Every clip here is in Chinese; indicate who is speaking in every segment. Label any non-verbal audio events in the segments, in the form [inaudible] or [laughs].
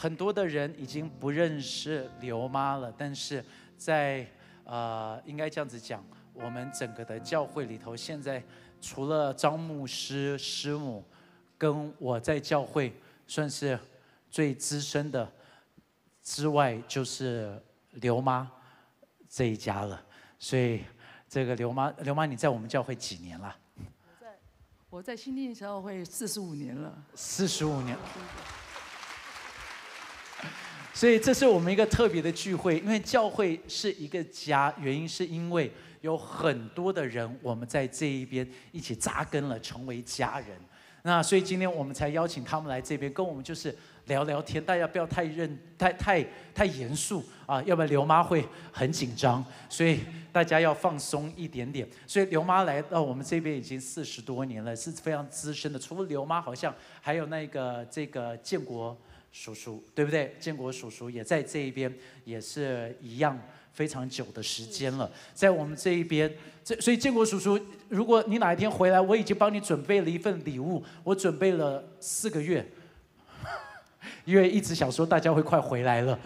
Speaker 1: 很多的人已经不认识刘妈了，但是在呃，应该这样子讲，我们整个的教会里头，现在除了张牧师师母跟我在教会算是最资深的之外，就是刘妈这一家了。所以这个刘妈，刘妈你在我们教会几年了？
Speaker 2: 我在新店教会四十五年了。
Speaker 1: 四十五年。所以这是我们一个特别的聚会，因为教会是一个家，原因是因为有很多的人，我们在这一边一起扎根了，成为家人。那所以今天我们才邀请他们来这边，跟我们就是聊聊天。大家不要太认、太太太严肃啊，要不然刘妈会很紧张。所以大家要放松一点点。所以刘妈来到我们这边已经四十多年了，是非常资深的。除了刘妈，好像还有那个这个建国叔叔，对不对？建国叔叔也在这一边，也是一样。非常久的时间了，在我们这一边，这所以建国叔叔，如果你哪一天回来，我已经帮你准备了一份礼物，我准备了四个月，因为一直想说大家会快回来了，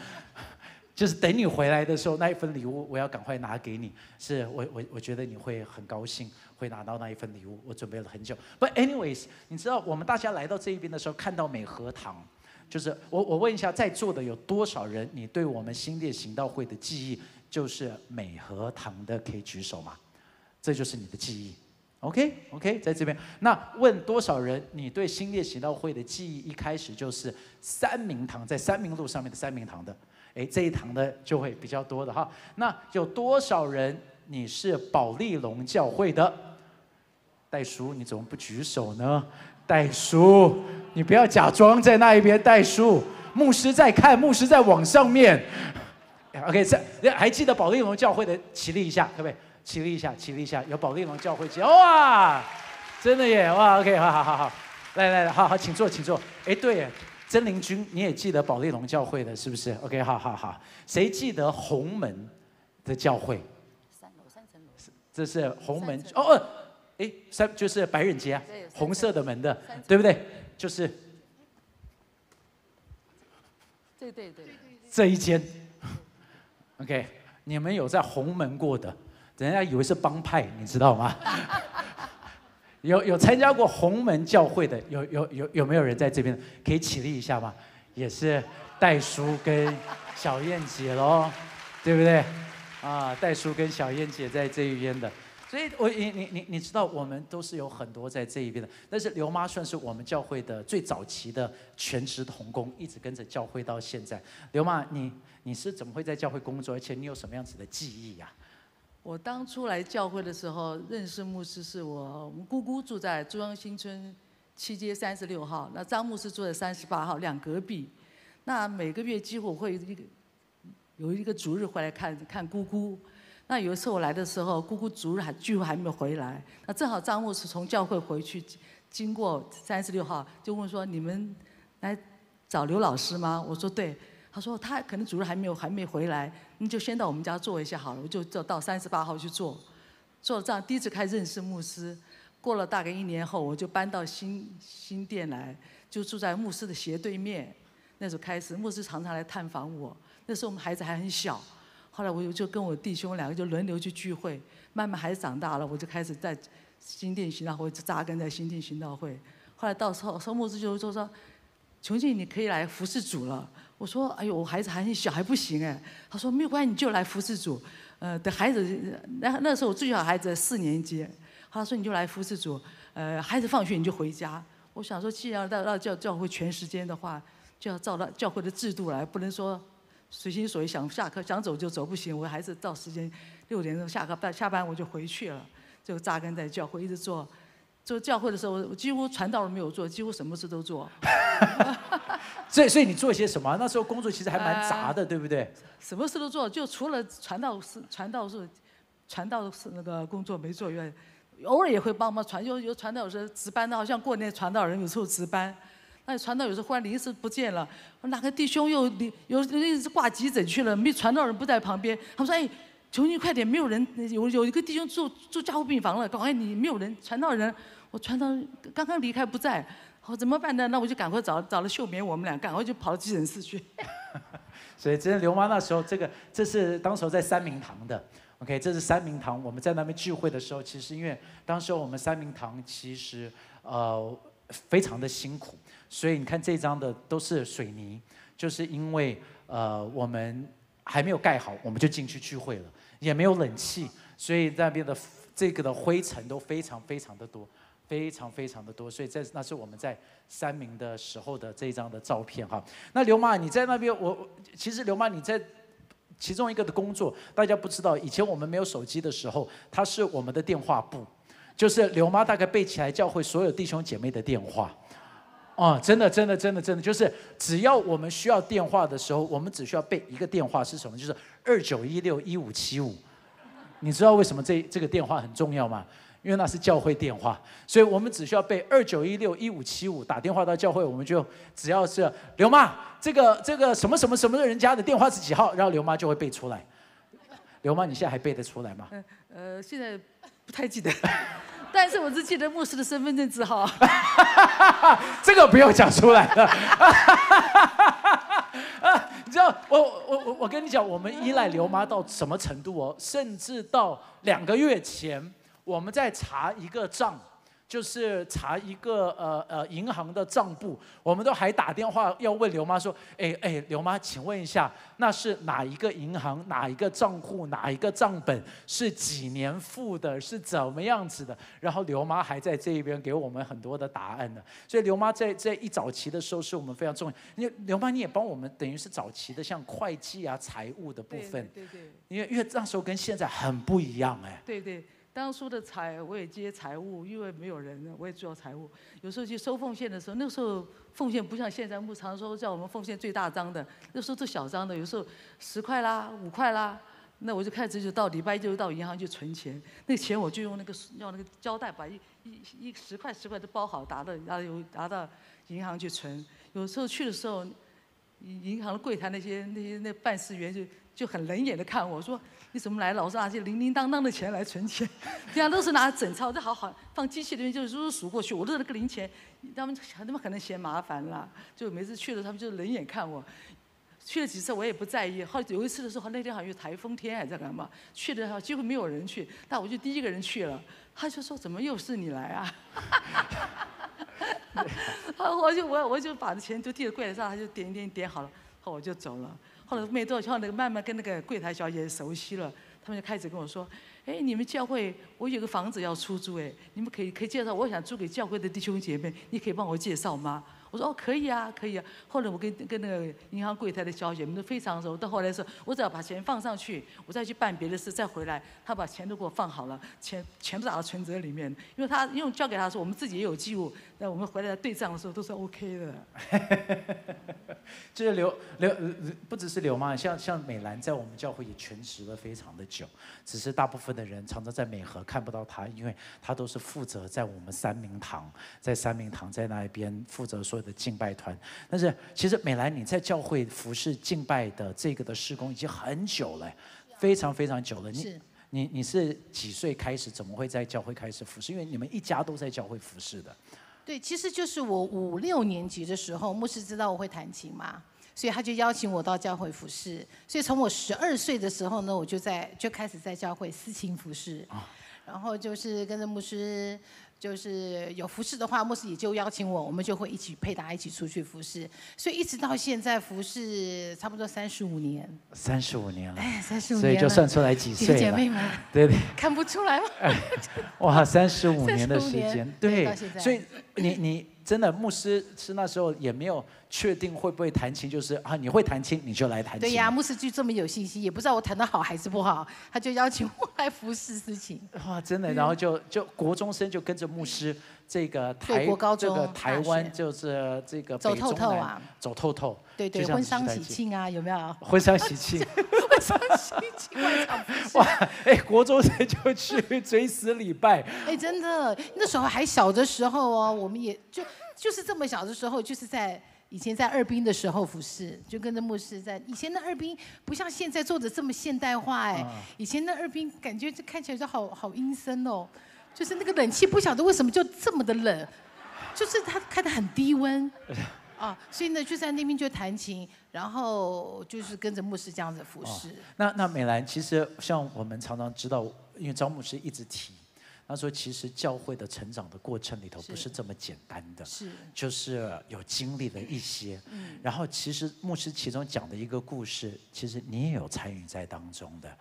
Speaker 1: 就是等你回来的时候，那一份礼物我要赶快拿给你，是我我我觉得你会很高兴，会拿到那一份礼物，我准备了很久。But anyways，你知道我们大家来到这一边的时候，看到美和堂，就是我我问一下在座的有多少人，你对我们新店行道会的记忆？就是美和堂的，可以举手吗？这就是你的记忆，OK OK，在这边。那问多少人，你对新列行道会的记忆一开始就是三明堂，在三明路上面的三明堂的，哎，这一堂的就会比较多的哈。那有多少人你是宝利龙教会的？袋叔，你怎么不举手呢？袋书，你不要假装在那一边。袋书，牧师在看，牧师在网上面。OK，这还记得宝利龙教会的起立一下，可不可以？起立一下，起立一下，有宝利龙教会记，哇，真的耶，哇，OK，好好好好，来来来，好好，请坐，请坐。哎，对，真灵君，你也记得宝利龙教会的，是不是？OK，好好好，谁记得红门的教会？
Speaker 2: 三楼，三层楼。
Speaker 1: 这是红门哦哦，哎，三就是白人街啊，红色的门的，对不对？就是。
Speaker 2: 对对对。
Speaker 1: 这一间。[laughs] OK，你们有在红门过的，人家以为是帮派，你知道吗？[laughs] 有有参加过红门教会的，有有有有没有人在这边可以起立一下吗？也是戴叔跟小燕姐喽，对不对？啊，戴叔跟小燕姐在这一边的。所以，我你你你你知道，我们都是有很多在这一边的。但是刘妈算是我们教会的最早期的全职童工，一直跟着教会到现在。刘妈，你你是怎么会在教会工作？而且你有什么样子的记忆呀？
Speaker 2: 我当初来教会的时候，认识牧师是我我们姑姑住在中央新村七街三十六号，那张牧师住在三十八号，两隔壁。那每个月几乎会一个有一个主日回来看看姑姑。那有一次我来的时候，姑姑主日还聚会还没有回来，那正好张牧师从教会回去，经过三十六号，就问说：“你们来找刘老师吗？”我说：“对。”他说：“他可能主日还没有还没回来，你就先到我们家坐一下好了。”我就就到三十八号去坐，坐了这样第一次开始认识牧师。过了大概一年后，我就搬到新新店来，就住在牧师的斜对面。那时候开始，牧师常常来探访我。那时候我们孩子还很小。后来我就就跟我弟兄两个就轮流去聚会，慢慢孩子长大了，我就开始在新店行道会扎根在新店行道会。后来到时候，收牧师就就说：“琼庆，你可以来服侍主了。”我说：“哎呦，我孩子还很小，还不行哎。”他说：“没有关系，你就来服侍主。呃，等孩子那那时候我最小孩子四年级，他说你就来服侍主。呃，孩子放学你就回家。我想说，既然到到教教会全时间的话，就要照到教会的制度来，不能说。”随心所欲，想下课想走就走，不行，我还是到时间六点钟下课，下班我就回去了，就扎根在教会，一直做。做教会的时候，我几乎传道都没有做，几乎什么事都做。[laughs]
Speaker 1: 所以，所以你做些什么？那时候工作其实还蛮杂的，对不对？
Speaker 2: 什么事都做，就除了传道是传道是传道是那个工作没做以外，偶尔也会帮忙传，有有传道有时候值班的，好像过年传道人有时候值班。那传道有时候忽然临时不见了，我哪个弟兄又有有直挂急诊去了，没传道人不在旁边。他们说：“哎，求你快点，没有人，有有一个弟兄住住加护病房了，赶快你没有人传道人。”我传道刚刚离开不在，我怎么办呢？那我就赶快找找了秀棉，我们俩赶快就跑到急诊室去。[laughs]
Speaker 1: 所以，真的刘妈那时候，这个这是当时候在三明堂的，OK，这是三明堂。我们在那边聚会的时候，其实因为当时我们三明堂其实呃非常的辛苦，所以你看这张的都是水泥，就是因为呃我们还没有盖好，我们就进去聚会了，也没有冷气，所以那边的这个的灰尘都非常非常的多。非常非常的多，所以这那是我们在三明的时候的这张的照片哈。那刘妈你在那边，我其实刘妈你在其中一个的工作，大家不知道，以前我们没有手机的时候，它是我们的电话簿，就是刘妈大概背起来教会所有弟兄姐妹的电话。哦，真的真的真的真的，就是只要我们需要电话的时候，我们只需要背一个电话是什么？就是二九一六一五七五。你知道为什么这这个电话很重要吗？因为那是教会电话，所以我们只需要背二九一六一五七五打电话到教会，我们就只要是刘妈这个这个什么什么什么的人家的电话是几号，然后刘妈就会背出来。刘妈，你现在还背得出来吗？
Speaker 2: 呃，现在不太记得，但是我只记得牧师的身份证字号。[laughs]
Speaker 1: 这个不用讲出来了。啊 [laughs] 你知道，我我我我跟你讲，我们依赖刘妈到什么程度哦？甚至到两个月前。我们在查一个账，就是查一个呃呃银行的账簿，我们都还打电话要问刘妈说，哎哎，刘妈，请问一下，那是哪一个银行、哪一个账户、哪一个账本是几年付的，是怎么样子的？然后刘妈还在这一边给我们很多的答案呢。所以刘妈在在一早期的时候是我们非常重要。因为刘妈你也帮我们，等于是早期的像会计啊、财务的部分。
Speaker 2: 对对。
Speaker 1: 因为因为那时候跟现在很不一样哎。
Speaker 2: 对对。当初的财我也接财务，因为没有人，我也做财务。有时候去收奉献的时候，那个时候奉献不像现在牧场说叫我们奉献最大张的，那时候做小张的，有时候十块啦、五块啦，那我就开始就到礼拜就到银行去存钱。那钱我就用那个要那个胶带把一一一十块十块都包好，拿到拿有拿到银行去存。有时候去的时候，银行的柜台那些那些那办事员就就很冷眼的看我说。你怎么来？老是拿些零零当当的钱来存钱，[laughs] 这样都是拿整钞，这好好放机器里面就数数过去。我都那个零钱，他们他们可能嫌麻烦了，就每次去了他们就冷眼看我。去了几次我也不在意，后有一次的时候那天好像有台风天还在干嘛，去的时候几乎没有人去，但我就第一个人去了。[laughs] 他就说怎么又是你来啊？[laughs] 我就我我就把钱就递到柜台上，他就点点点好了，后我就走了。后来没多久，后那个慢慢跟那个柜台小姐熟悉了，他们就开始跟我说：“哎，你们教会我有个房子要出租，哎，你们可以可以介绍，我想租给教会的弟兄姐妹，你可以帮我介绍吗？”我说哦，可以啊，可以啊。后来我跟跟那个银行柜台的小姐们都非常熟。到后来说，我只要把钱放上去，我再去办别的事，再回来，他把钱都给我放好了，钱全部打到存折里面。因为他因为交给他说，我们自己也有记录，那我们回来对账的时候都是 OK 的。[laughs]
Speaker 1: 就是刘刘不只是刘妈，像像美兰在我们教会也全职了非常的久，只是大部分的人常常在美和看不到他，因为他都是负责在我们三明堂，在三明堂在那一边负责说。的敬拜团，但是其实美兰你在教会服侍敬拜的这个的施工已经很久了，非常非常久了。你你你是几岁开始？怎么会在教会开始服侍？因为你们一家都在教会服侍的。
Speaker 3: 对，其实就是我五六年级的时候，牧师知道我会弹琴嘛，所以他就邀请我到教会服侍。所以从我十二岁的时候呢，我就在就开始在教会私琴服侍，然后就是跟着牧师。就是有服饰的话，牧师也就邀请我，我们就会一起配搭一起出去服饰。所以一直到现在服饰差不多三十五年。
Speaker 1: 三十五年了，哎，
Speaker 3: 三十五
Speaker 1: 年所以就算出来几岁了。
Speaker 3: 姐妹们，
Speaker 1: 对对，
Speaker 3: 看不出来吗？[laughs]
Speaker 1: 哇，三十五年的时间，
Speaker 3: 对，
Speaker 1: 所以你你。真的，牧师是那时候也没有确定会不会弹琴，就是啊，你会弹琴你就来弹琴。
Speaker 3: 对呀，牧师就这么有信心，也不知道我弹的好还是不好，他就邀请我来服侍事情。
Speaker 1: 哇，[laughs] 真的，然后就就国中生就跟着牧师，这个台这个台湾就是这个
Speaker 3: 走透透啊，
Speaker 1: 走透透。
Speaker 3: 对对，婚丧喜庆啊，有没有？
Speaker 1: 婚丧喜庆，[laughs]
Speaker 3: 婚丧喜庆，
Speaker 1: 哇！哎，国中生就去追思礼拜。
Speaker 3: 哎，真的，那时候还小的时候哦，我们也就就是这么小的时候，就是在以前在二兵的时候服侍，就跟着牧师在。以前的二兵不像现在做的这么现代化，哎，以前的二兵感觉这看起来就好好阴森哦。就是那个冷气不晓得为什么就这么的冷，就是它开的很低温。[laughs] 啊，所以呢就在那边就弹琴，然后就是跟着牧师这样子服侍。
Speaker 1: 那那美兰，其实像我们常常知道，因为张牧师一直提，他说其实教会的成长的过程里头不是这么简单的，
Speaker 3: 是，
Speaker 1: 就是有经历了一些。嗯。然后其实牧师其中讲的一个故事，其实你也有参与在当中的，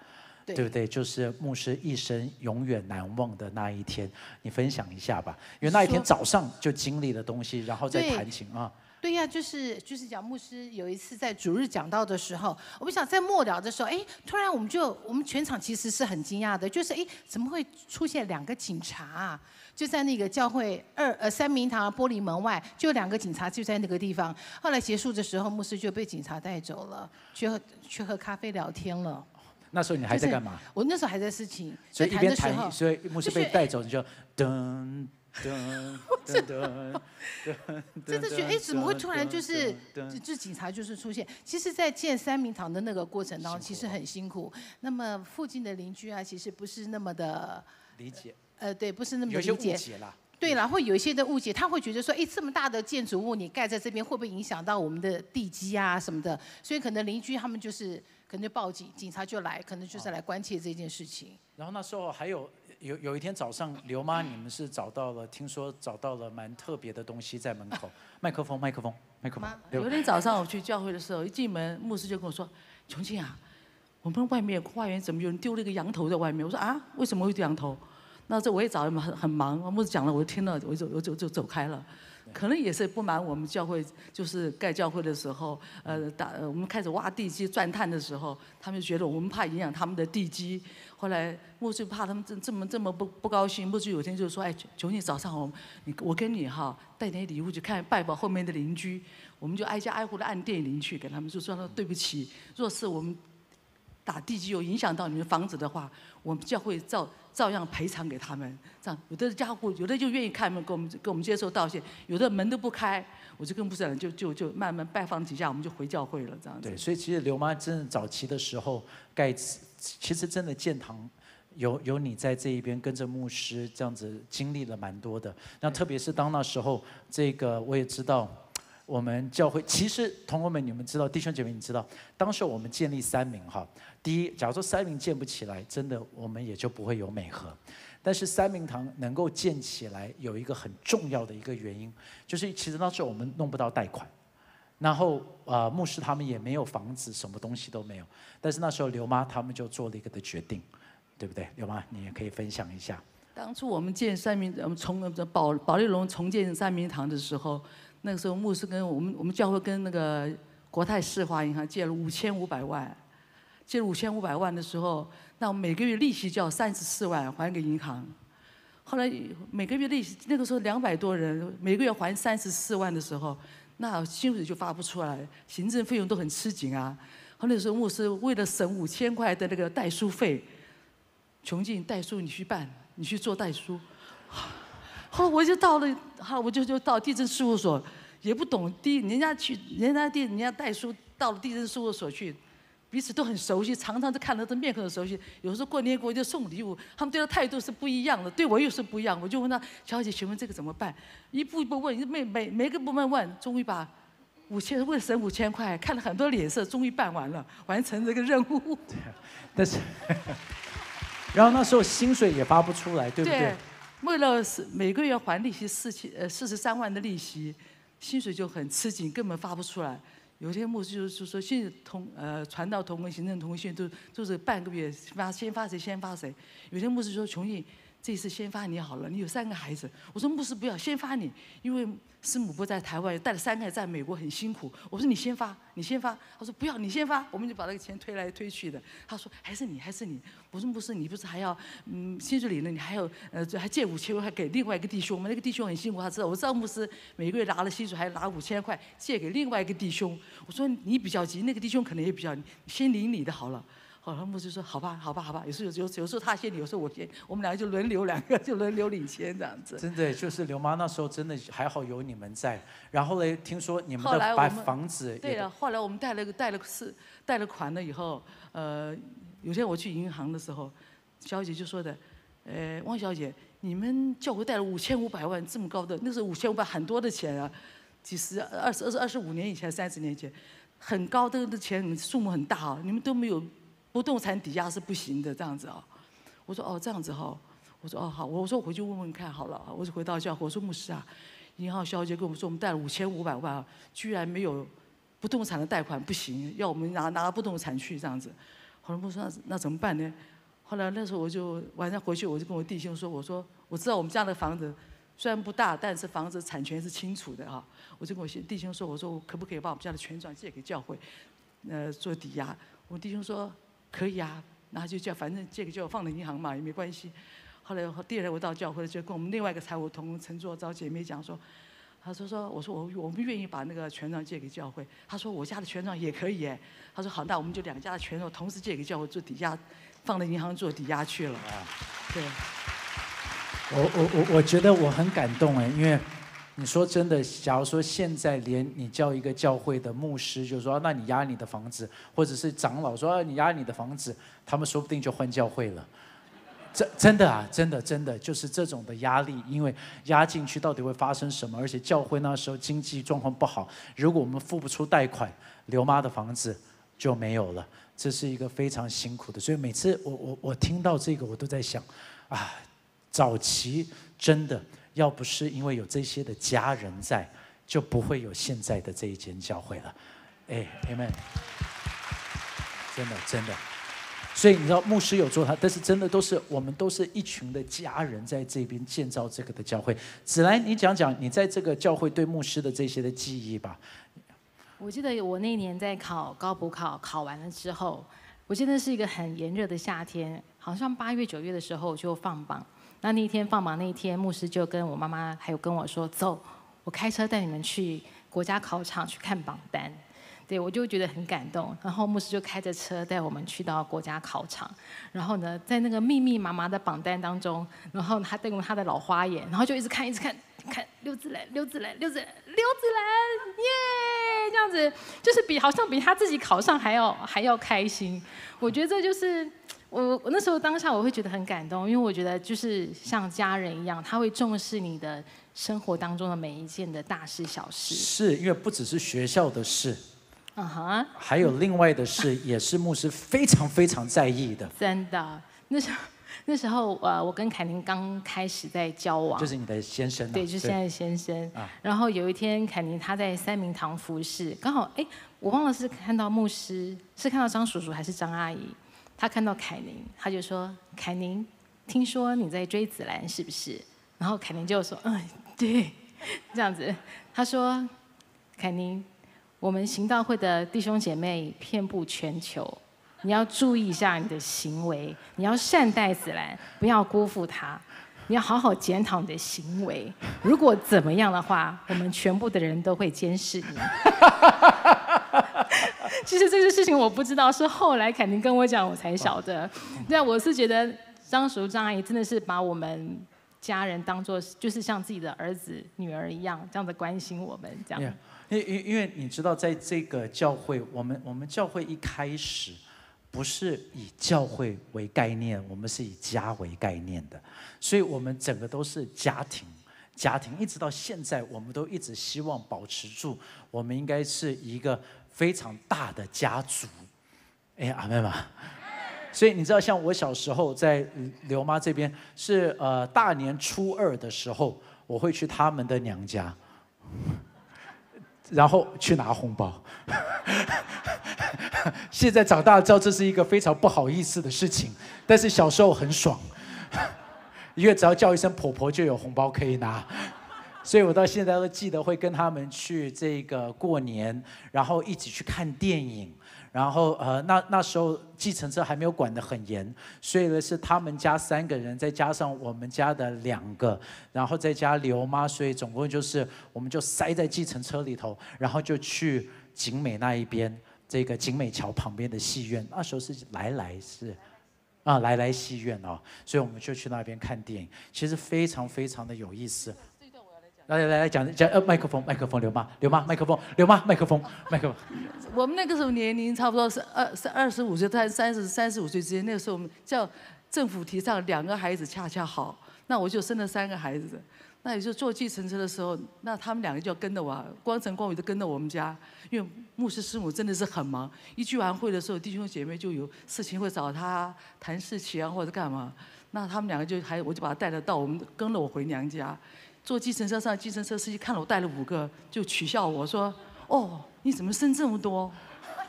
Speaker 1: 对不对？就是牧师一生永远难忘的那一天，你分享一下吧。因为那一天早上就经历了东西，然后再弹琴啊。
Speaker 3: 对呀，就是就是讲牧师有一次在主日讲到的时候，我们想在末了的时候，哎，突然我们就我们全场其实是很惊讶的，就是哎，怎么会出现两个警察啊？就在那个教会二呃三明堂玻璃门外，就两个警察就在那个地方。后来结束的时候，牧师就被警察带走了，去喝去喝咖啡聊天了。
Speaker 1: 那时候你还在干嘛？
Speaker 3: 我那时候还在事情，
Speaker 1: 所以一边谈，所以牧师被带走，你就噔。噔
Speaker 3: 噔噔真的觉得哎，怎么会突然就是就警察就是出现？其实，在建三明堂的那个过程当中，其实很辛苦。那么附近的邻居啊，其实不是那么的
Speaker 1: 理解。
Speaker 3: 呃，对，不是那么
Speaker 1: 理
Speaker 3: 解。对了，会有一些的误解，他会觉得说，哎，这么大的建筑物你盖在这边，会不会影响到我们的地基啊什么的？所以可能邻居他们就是可能就报警，警察就来，可能就是来关切这件事情。
Speaker 1: 然后那时候还有。有有一天早上，刘妈，你们是找到了，听说找到了蛮特别的东西在门口，[laughs] 麦克风，麦克风，麦克风。
Speaker 2: 有一天早上我去教会的时候，一进门，牧师就跟我说：“琼庆啊，我们外面花园怎么有人丢了一个羊头在外面？”我说：“啊，为什么会丢羊头？”那这我也找很很忙，牧师讲了，我就听了，我就我就就走开了。可能也是不满我们教会，就是盖教会的时候，呃，打我们开始挖地基、钻探的时候，他们觉得我们怕影响他们的地基。后来牧师怕他们这这么这么不不高兴，牧师有天就说：“哎，求你早上我你我跟你哈带点礼物去看拜访后面的邻居，我们就挨家挨户的按电铃去给他们就说对不起，若是我们打地基有影响到你们房子的话，我们教会照。”照样赔偿给他们，这样有的家户有的就愿意开门给我们给我们接受道歉，有的门都不开，我就跟不少人就就就慢慢拜访几下，我们就回教会了这样子。
Speaker 1: 对，所以其实刘妈真的早期的时候盖，其实真的建堂有有你在这一边跟着牧师这样子经历了蛮多的。那特别是当那时候，这个我也知道，我们教会其实同学们你们知道，弟兄姐妹你知道，当时我们建立三名哈。第一，假如说三明建不起来，真的我们也就不会有美和。但是三明堂能够建起来，有一个很重要的一个原因，就是其实那时候我们弄不到贷款，然后呃牧师他们也没有房子，什么东西都没有。但是那时候刘妈他们就做了一个的决定，对不对？刘妈，你也可以分享一下。
Speaker 2: 当初我们建三明，我们重保保利龙重建三明堂的时候，那个时候牧师跟我们我们教会跟那个国泰世华银行借了五千五百万。借了五千五百万的时候，那每个月利息就要三十四万还给银行。后来每个月利息，那个时候两百多人，每个月还三十四万的时候，那薪水就发不出来，行政费用都很吃紧啊。后那时候牧师为了省五千块的那个代书费，穷尽代书你去办，你去做代书。后来我就到了，好我就就到地震事务所，也不懂地，人家去人家地人家带书到了地震事务所去。彼此都很熟悉，常常都看到这面孔很熟悉。有时候过年过节送礼物，他们对他态度是不一样的，对我又是不一样。我就问他：“小姐，请问这个怎么办？”一步一步问，每每每个部门问，终于把五千为了省五千块，看了很多脸色，终于办完了，完成这个任务。
Speaker 1: 对，[laughs] [laughs] 但是，然后那时候薪水也发不出来，对不对？
Speaker 2: 对，为了是每个月还利息四千呃四十三万的利息，薪水就很吃紧，根本发不出来。有些牧师就是说，现在同呃传道同工、行政同工都都是半个月发，先发谁先发谁。有些牧师说，琼印这次先发你好了，你有三个孩子。我说牧师不要先发你，因为。师母不在台湾，带了三个在美国很辛苦。我说你先发，你先发。他说不要，你先发，我们就把那个钱推来推去的。他说还是你，还是你。我说牧师，你不是还要嗯，薪水领了，你还要呃，还借五千块给另外一个弟兄吗？那个弟兄很辛苦，他知道。我知道牧师每个月拿了薪水，还拿五千块借给另外一个弟兄。我说你比较急，那个弟兄可能也比较，先领你的好了。好了，牧师说好吧，好吧，好吧。有时候有有时候他先领，有时候我先，我们两个就轮流，两个就轮流领钱这样子。
Speaker 1: 真的，就是刘妈那时候真的还好有你们在。然后呢，听说你们的把房子。
Speaker 2: 对了，后来我们贷了个贷了是贷了款了以后，呃，有天我去银行的时候，小姐就说的，呃，汪小姐，你们教会贷了五千五百万这么高的，那是五千五百很多的钱啊，几十、二十、二十、二十五年以前、三十年前，很高的的钱数目很大啊，你们都没有不动产抵押是不行的这样子啊。我说哦这样子哈，我说哦好，我说我回去问问看好了，我就回到教会，我说牧师啊，银行小姐跟我们说我们贷了五千五百万，居然没有不动产的贷款不行，要我们拿拿不动产去这样子。后来牧师说那那怎么办呢？后来那时候我就晚上回去，我就跟我弟兄说：“我说我知道我们家的房子虽然不大，但是房子产权是清楚的啊。”我就跟我弟兄说：“我说我可不可以把我们家的权转借给教会，呃，做抵押？”我弟兄说：“可以啊，然后就叫反正借给教会放在银行嘛，也没关系。”后来第二天我到教会就跟我们另外一个财务同工陈作找姐妹讲说：“她说说我说我我们愿意把那个权杖借给教会。”她说：“我家的权杖也可以。”哎，她说：“好，那我们就两家的权杖同时借给教会做抵押。”放在银行做抵押去了。对，
Speaker 1: 我我我我觉得我很感动哎，因为你说真的，假如说现在连你叫一个教会的牧师，就是说那你押你的房子，或者是长老说你押你的房子，他们说不定就换教会了。真真的啊，真的真的就是这种的压力，因为压进去到底会发生什么？而且教会那时候经济状况不好，如果我们付不出贷款，刘妈的房子就没有了。这是一个非常辛苦的，所以每次我我我听到这个，我都在想，啊，早期真的要不是因为有这些的家人在，就不会有现在的这一间教会了。哎，Amen，真的真的。所以你知道牧师有做他，但是真的都是我们都是一群的家人在这边建造这个的教会。子兰，你讲讲你在这个教会对牧师的这些的记忆吧。
Speaker 3: 我记得我那年在考高补考，考完了之后，我记得是一个很炎热的夏天，好像八月九月的时候就放榜。那那一天放榜那一天，牧师就跟我妈妈还有跟我说：“走，我开车带你们去国家考场去看榜单。”对我就觉得很感动。然后牧师就开着车带我们去到国家考场，然后呢，在那个密密麻麻的榜单当中，然后他用他的老花眼，然后就一直看，一直看。看刘子兰，刘子兰，刘子兰，刘子兰，耶！这样子就是比好像比他自己考上还要还要开心。我觉得这就是我我那时候当下我会觉得很感动，因为我觉得就是像家人一样，他会重视你的生活当中的每一件的大事小事。
Speaker 1: 是因为不只是学校的事，嗯哼，还有另外的事，也是牧师非常非常在意的。[laughs]
Speaker 3: 真的，那时候。那时候，呃，我跟凯宁刚开始在交往，
Speaker 1: 就是你的先生，
Speaker 3: 对，就是现在的先生。然后有一天，凯宁他在三明堂服侍，刚好，哎，我忘了是看到牧师，是看到张叔叔还是张阿姨？他看到凯宁，他就说：“凯宁，听说你在追子兰，是不是？”然后凯宁就说：“嗯，对，这样子。”他说：“凯宁，我们行道会的弟兄姐妹遍布全球。”你要注意一下你的行为，你要善待子兰，不要辜负她。你要好好检讨你的行为，如果怎么样的话，我们全部的人都会监视你。[laughs] [laughs] 其实这个事情我不知道，是后来凯宁跟我讲，我才晓得。那我是觉得张叔张阿姨真的是把我们家人当做就是像自己的儿子女儿一样，这样子关心我们这样。
Speaker 1: 因因因为你知道，在这个教会，我们我们教会一开始。不是以教会为概念，我们是以家为概念的，所以我们整个都是家庭，家庭一直到现在，我们都一直希望保持住，我们应该是一个非常大的家族。哎，阿妹嘛，所以你知道，像我小时候在刘妈这边，是呃大年初二的时候，我会去他们的娘家，然后去拿红包。[laughs] 现在长大知道这是一个非常不好意思的事情，但是小时候很爽，[laughs] 因为只要叫一声婆婆就有红包可以拿，所以我到现在都记得会跟他们去这个过年，然后一起去看电影，然后呃那那时候计程车还没有管得很严，所以呢是他们家三个人再加上我们家的两个，然后再加刘妈，所以总共就是我们就塞在计程车里头，然后就去景美那一边。这个景美桥旁边的戏院，那时候是来来是，啊来来戏院哦，所以我们就去那边看电影，其实非常非常的有意思。来来来讲讲呃麦克风麦克风刘妈刘妈麦克风刘妈麦克风麦克风。
Speaker 2: 我们那个时候年龄差不多是二是二十五岁到三十三十五岁之间，那个时候我们叫政府提倡两个孩子恰恰好，那我就生了三个孩子。那也就坐计程车的时候，那他们两个就要跟着我，光晨光宇都跟着我们家，因为牧师师母真的是很忙。一聚完会的时候，弟兄姐妹就有事情会找他谈事情啊，或者干嘛。那他们两个就还，我就把他带了到我们，跟了我回娘家。坐计程车上，计程车司机看了我带了五个，就取笑我说：“哦，你怎么生这么多？”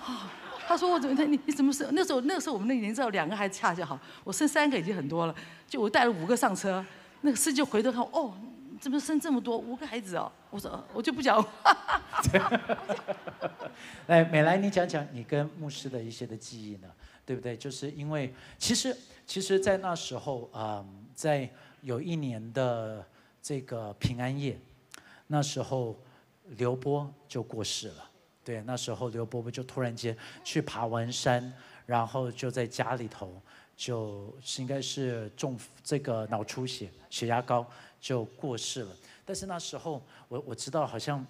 Speaker 2: 啊，他说我怎么他你你怎么生？那时候那时候我们那年知道两个孩子恰恰好，我生三个已经很多了，就我带了五个上车，那个司机回头看，哦。怎么生这么多五个孩子哦？我说我就不讲。[laughs] [laughs]
Speaker 1: 来，美来，你讲讲你跟牧师的一些的记忆呢？对不对？就是因为其实其实，在那时候啊，在有一年的这个平安夜，那时候刘波就过世了。对，那时候刘伯伯就突然间去爬完山，然后就在家里头，就是应该是中这个脑出血，血压高。就过世了，但是那时候我我知道好像，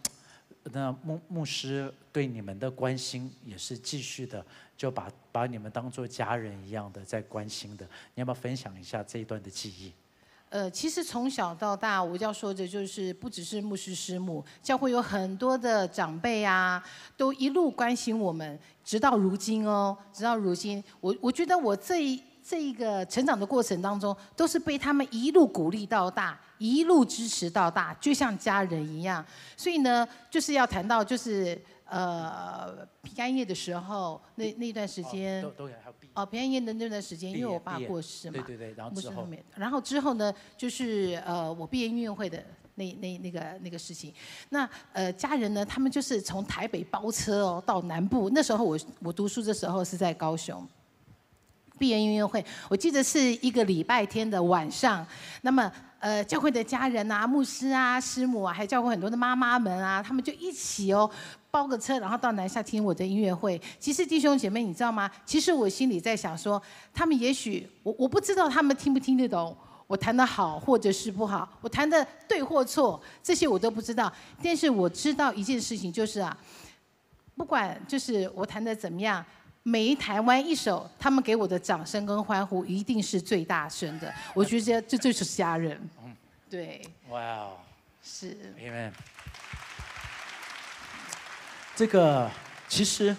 Speaker 1: 那牧牧师对你们的关心也是继续的，就把把你们当做家人一样的在关心的。你要不要分享一下这一段的记忆？
Speaker 3: 呃，其实从小到大，我要说的就是，不只是牧师师母，教会有很多的长辈啊，都一路关心我们，直到如今哦，直到如今，我我觉得我这一这一个成长的过程当中，都是被他们一路鼓励到大。一路支持到大，就像家人一样。所以呢，就是要谈到，就是呃平安夜的时候，那那段时间，哦平安夜的那段时间，因为我爸过世嘛，
Speaker 1: 对对对，然后之后，
Speaker 3: 然后之后呢，就是呃我毕业音乐会的那那那个那个事情。那呃家人呢，他们就是从台北包车哦到南部。那时候我我读书的时候是在高雄。毕业音乐会，我记得是一个礼拜天的晚上。那么，呃，教会的家人啊、牧师啊、师母啊，还教会很多的妈妈们啊，他们就一起哦，包个车，然后到南下听我的音乐会。其实弟兄姐妹，你知道吗？其实我心里在想说，他们也许我我不知道他们听不听得懂我弹的好或者是不好，我弹的对或错，这些我都不知道。但是我知道一件事情，就是啊，不管就是我弹的怎么样。每一台湾一首，他们给我的掌声跟欢呼一定是最大声的。我觉得这就是家人。嗯，对。哇哦。是。因为
Speaker 1: 这个其实，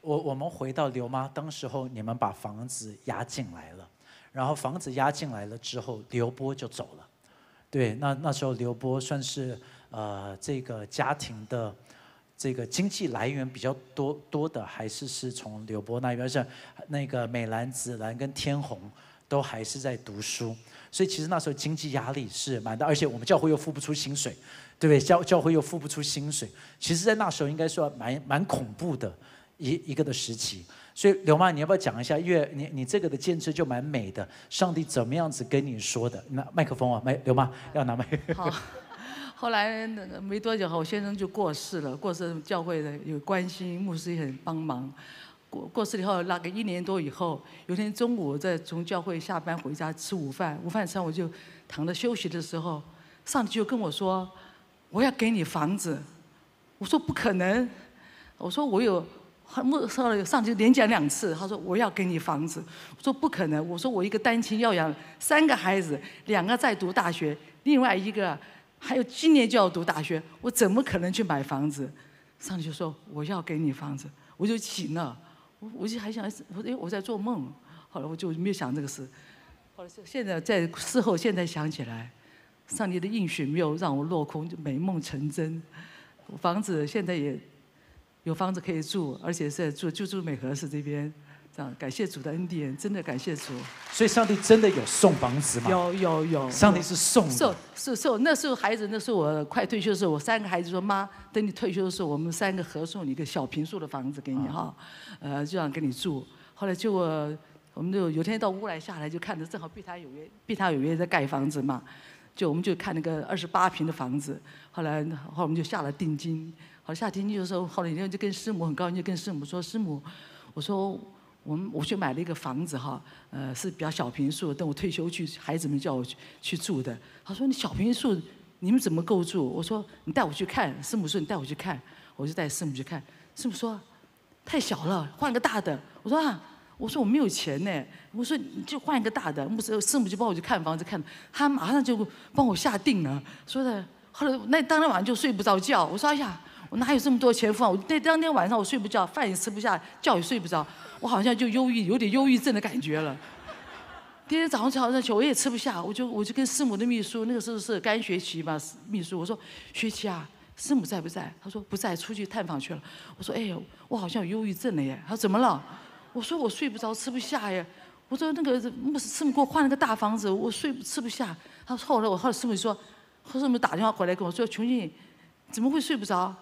Speaker 1: 我我们回到刘妈，当时候你们把房子押进来了，然后房子押进来了之后，刘波就走了。对，那那时候刘波算是呃这个家庭的。这个经济来源比较多多的，还是是从刘波那边，像那个美兰、紫兰跟天虹，都还是在读书，所以其实那时候经济压力是蛮大，而且我们教会又付不出薪水，对不对？教教会又付不出薪水，其实，在那时候应该说蛮蛮恐怖的一一个的时期。所以刘妈，你要不要讲一下？因为你你这个的见证就蛮美的，上帝怎么样子跟你说的？那麦克风啊，麦刘妈要拿麦克。
Speaker 2: 好。后来那个没多久，我先生就过世了。过世教会的有关心，牧师也很帮忙。过过世以后，那个一年多以后，有天中午在从教会下班回家吃午饭，午饭吃完我就躺着休息的时候，上帝就跟我说：“我要给你房子。”我说：“不可能。”我说：“我有牧上上帝连讲两次，他说我要给你房子。”我说：“不可能。”我说：“我一个单亲要养三个孩子，两个在读大学，另外一个。”还有今年就要读大学，我怎么可能去买房子？上帝就说我要给你房子，我就醒了。我我就还想，我哎我在做梦。后来我就没有想这个事。后来现在在事后现在想起来，上帝的应许没有让我落空，就美梦成真。房子现在也有房子可以住，而且是住就住美和市这边。这样，感谢主的恩典，真的感谢主。
Speaker 1: 所以上帝真的有送房子吗？
Speaker 2: 有有有。
Speaker 1: 上帝是送。
Speaker 2: 送是送，那时候孩子，那时候我快退休的时候，我三个孩子说：“妈，等你退休的时候，我们三个合送你一个小平数的房子给你哈，呃，就想给你住。”后来就我们就有天到乌来下来，就看着正好碧潭有约，碧潭有约在盖房子嘛，就我们就看那个二十八平的房子。后来后来我们就下了定金，好下定金的时候，后来就跟师母很高兴，就跟师母说：“师母，我说。”我们我去买了一个房子哈，呃是比较小平数，等我退休去，孩子们叫我去去住的。他说你小平数你们怎么够住？我说你带我去看。师母说你带我去看，我就带师母去看。师母说太小了，换个大的。我说啊，我说我没有钱呢，我说你就换一个大的，牧师师母就帮我去看房子，看，他马上就帮我下定了，说的。后来那当天晚上就睡不着觉，我说哎呀，我哪有这么多钱付啊？我那当天晚上我睡不着，饭也吃不下，觉也睡不着，我好像就忧郁，有点忧郁症的感觉了。[laughs] 第二天早上早上起我也吃不下，我就我就跟师母的秘书，那个时候是刚学习嘛，秘书我说学期啊，师母在不在？他说不在，出去探访去了。我说哎呦，我好像有忧郁症了耶。他说怎么了？我说我睡不着，吃不下耶。我说那个牧师母给我换了个大房子，我睡吃不下。他说后来我后来师母说，后师母打电话回来跟我说，琼静怎么会睡不着？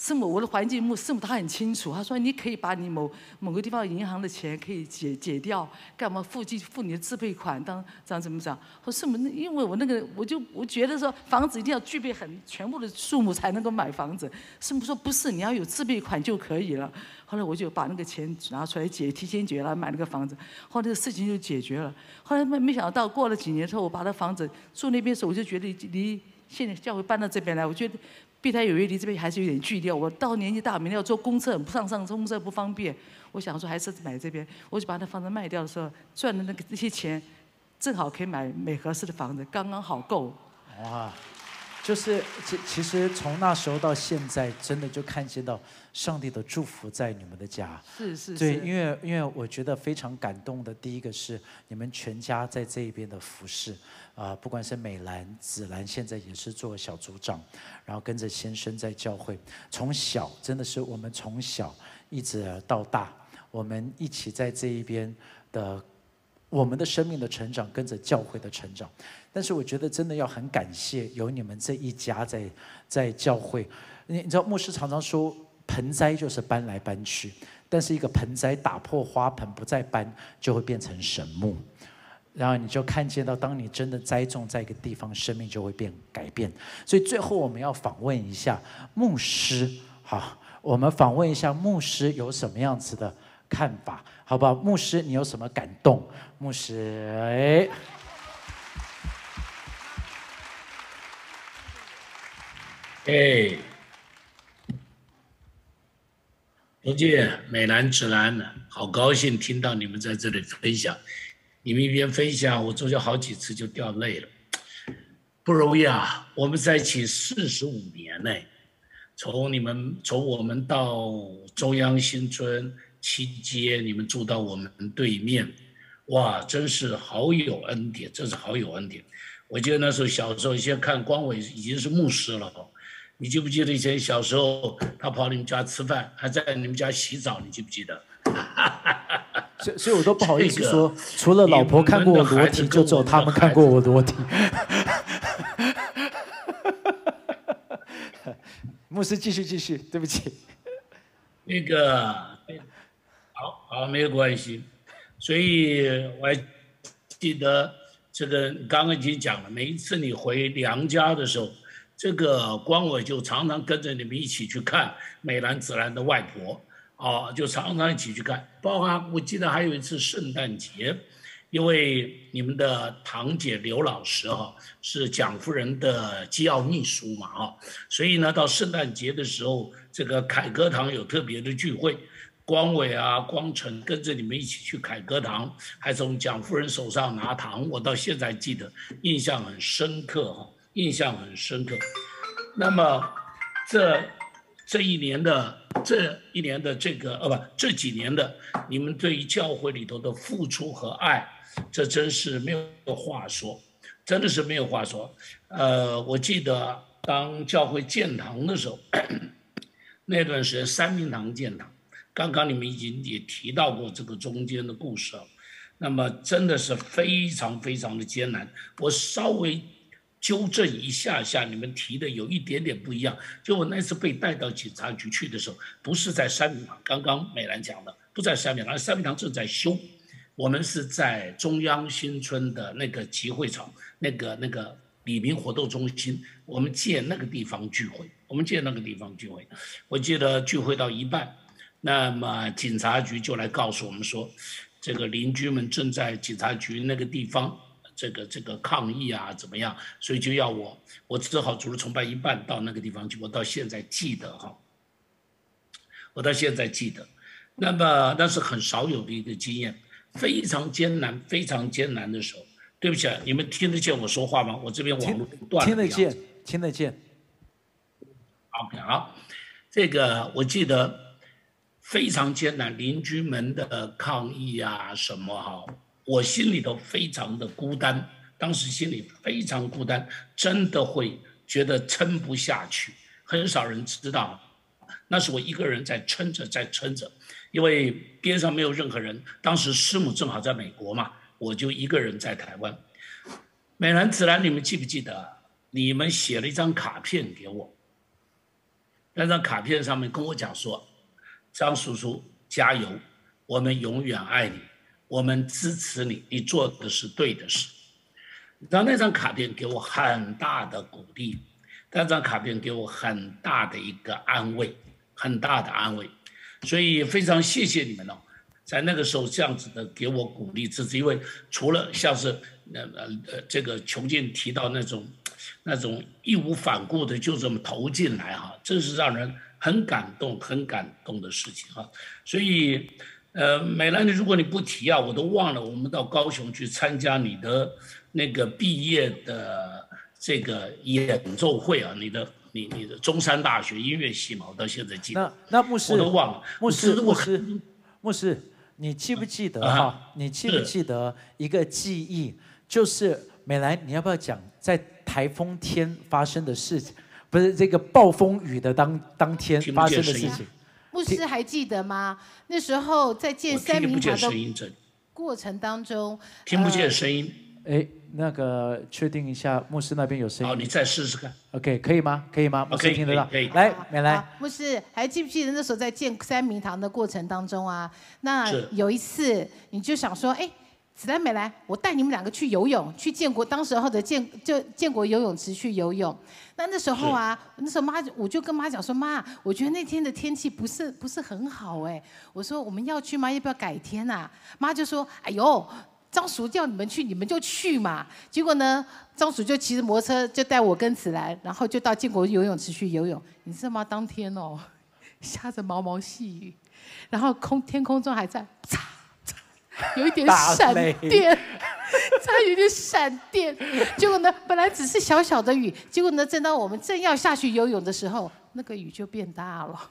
Speaker 2: 师母，我的环境牧师母他很清楚，他说你可以把你某某个地方银行的钱可以解解掉，干嘛付记付你的自备款当这样怎么讲？说师母，因为我那个我就我觉得说房子一定要具备很全部的数目才能够买房子。师母说不是，你要有自备款就可以了。后来我就把那个钱拿出来解，提前解了买了个房子，后来这个事情就解决了。后来没没想到过了几年之后，我把那房子住那边时候，我就觉得离现在教会搬到这边来，我觉得。碧台有约离这边还是有点距离，我到年纪大，明天要坐公车，上上公车不方便。我想说还是买这边，我就把那房子卖掉的时候赚的那个那些钱，正好可以买美合适的房子，刚刚好够。哇，
Speaker 1: 就是其其实从那时候到现在，真的就看见到上帝的祝福在你们的家。
Speaker 2: 是是是。
Speaker 1: 对，因为因为我觉得非常感动的，第一个是你们全家在这一边的服饰。啊，不管是美兰、紫兰，现在也是做小组长，然后跟着先生在教会。从小真的是我们从小一直到大，我们一起在这一边的我们的生命的成长，跟着教会的成长。但是我觉得真的要很感谢有你们这一家在在教会。你你知道牧师常常说，盆栽就是搬来搬去，但是一个盆栽打破花盆不再搬，就会变成神木。然后你就看见到，当你真的栽种在一个地方，生命就会变改变。所以最后我们要访问一下牧师，好，我们访问一下牧师有什么样子的看法，好不好？牧师，你有什么感动？牧师，哎，
Speaker 4: 哎，同见美兰芷兰，好高兴听到你们在这里分享。你们一边分享，我中间好几次就掉泪了，不容易啊！我们在一起四十五年呢，从你们从我们到中央新村七街，你们住到我们对面，哇，真是好有恩典，真是好有恩典。我记得那时候小时候，先看光伟已经是牧师了，你记不记得以前小时候他跑你们家吃饭，还在你们家洗澡，你记不记得？[laughs]
Speaker 1: 所以，所以我都不好意思说，除了老婆看过我裸体，就只有他们看过我裸体。[laughs] 牧师继续继续，对不起。
Speaker 4: 那个，好好没有关系。所以我还记得这个，刚刚已经讲了，每一次你回娘家的时候，这个光伟就常常跟着你们一起去看美兰紫兰的外婆。啊，就常常一起去看，包括我记得还有一次圣诞节，因为你们的堂姐刘老师哈是蒋夫人的机要秘书嘛哈，所以呢到圣诞节的时候，这个凯歌堂有特别的聚会，光伟啊、光成跟着你们一起去凯歌堂，还从蒋夫人手上拿糖，我到现在记得印象很深刻哈，印象很深刻。那么这。这一年的这一年的这个呃不这几年的你们对于教会里头的付出和爱，这真是没有话说，真的是没有话说。呃，我记得当教会建堂的时候，那段时间三明堂建堂，刚刚你们已经也提到过这个中间的故事了，那么真的是非常非常的艰难。我稍微。纠正一下下，你们提的有一点点不一样。就我那次被带到警察局去的时候，不是在三明堂，刚刚美兰讲的，不在三明堂，三明堂正在修。我们是在中央新村的那个集会场，那个那个李明活动中心，我们借那个地方聚会，我们借那个地方聚会。我记得聚会到一半，那么警察局就来告诉我们说，这个邻居们正在警察局那个地方。这个这个抗议啊，怎么样？所以就要我，我只好除了崇拜一半到那个地方去。我到现在记得哈，我到现在记得，那么那是很少有的一个经验，非常艰难，非常艰难的时候。对不起，啊，你们听得见我说话吗？我这边网络断了。
Speaker 1: 听得见，听得见。
Speaker 4: OK，好，这个我记得非常艰难，邻居们的抗议啊什么哈，我心里头非常的孤单，当时心里非常孤单，真的会觉得撑不下去。很少人知道，那是我一个人在撑着，在撑着，因为边上没有任何人。当时师母正好在美国嘛。我就一个人在台湾，美兰子兰，你们记不记得？你们写了一张卡片给我，那张卡片上面跟我讲说：“张叔叔加油，我们永远爱你，我们支持你，你做的是对的事。”然后那张卡片给我很大的鼓励，那张卡片给我很大的一个安慰，很大的安慰，所以非常谢谢你们哦。在那个时候，这样子的给我鼓励支持，因为除了像是呃呃呃这个琼静提到那种那种义无反顾的就这么投进来哈，这是让人很感动、很感动的事情哈。所以，呃，美兰，如果你不提啊，我都忘了。我们到高雄去参加你的那个毕业的这个演奏会啊，你的你你的中山大学音乐系嘛，我到现在记得。
Speaker 1: 那那牧师
Speaker 4: 我都忘了，
Speaker 1: 牧师牧师牧师。你记不记得哈？你记不记得一个记忆？就是美兰，你要不要讲在台风天发生的事情？不是这个暴风雨的当当天发生的事情。
Speaker 3: 牧师还记得吗？那时候在建三明堂的过程当中，
Speaker 4: 听不见声音。
Speaker 1: 哎，那个确定一下，牧师那边有声音。
Speaker 4: 好，你再试试看。
Speaker 1: OK，可以吗？可以吗？牧师听得到。
Speaker 4: 可以。
Speaker 1: 来，美兰。
Speaker 3: 牧师还记不记得那时候在建三明堂的过程当中啊？那有一次你就想说，哎，子兰美来，我带你们两个去游泳，去建国当时候的建就建国游泳池去游泳。那那时候啊，那时候妈我就跟妈讲说，妈，我觉得那天的天气不是不是很好哎。我说我们要去吗？要不要改天啊？妈就说，哎呦。张叔叫你们去，你们就去嘛。结果呢，张叔就骑着摩托车就带我跟子兰，然后就到建国游泳池去游泳。你知道吗？当天哦，[laughs] 下着毛毛细雨，然后空天空中还在 [laughs] 有一点闪电，差有点闪电。结果呢，本来只是小小的雨，结果呢，正当我们正要下去游泳的时候，那个雨就变大了。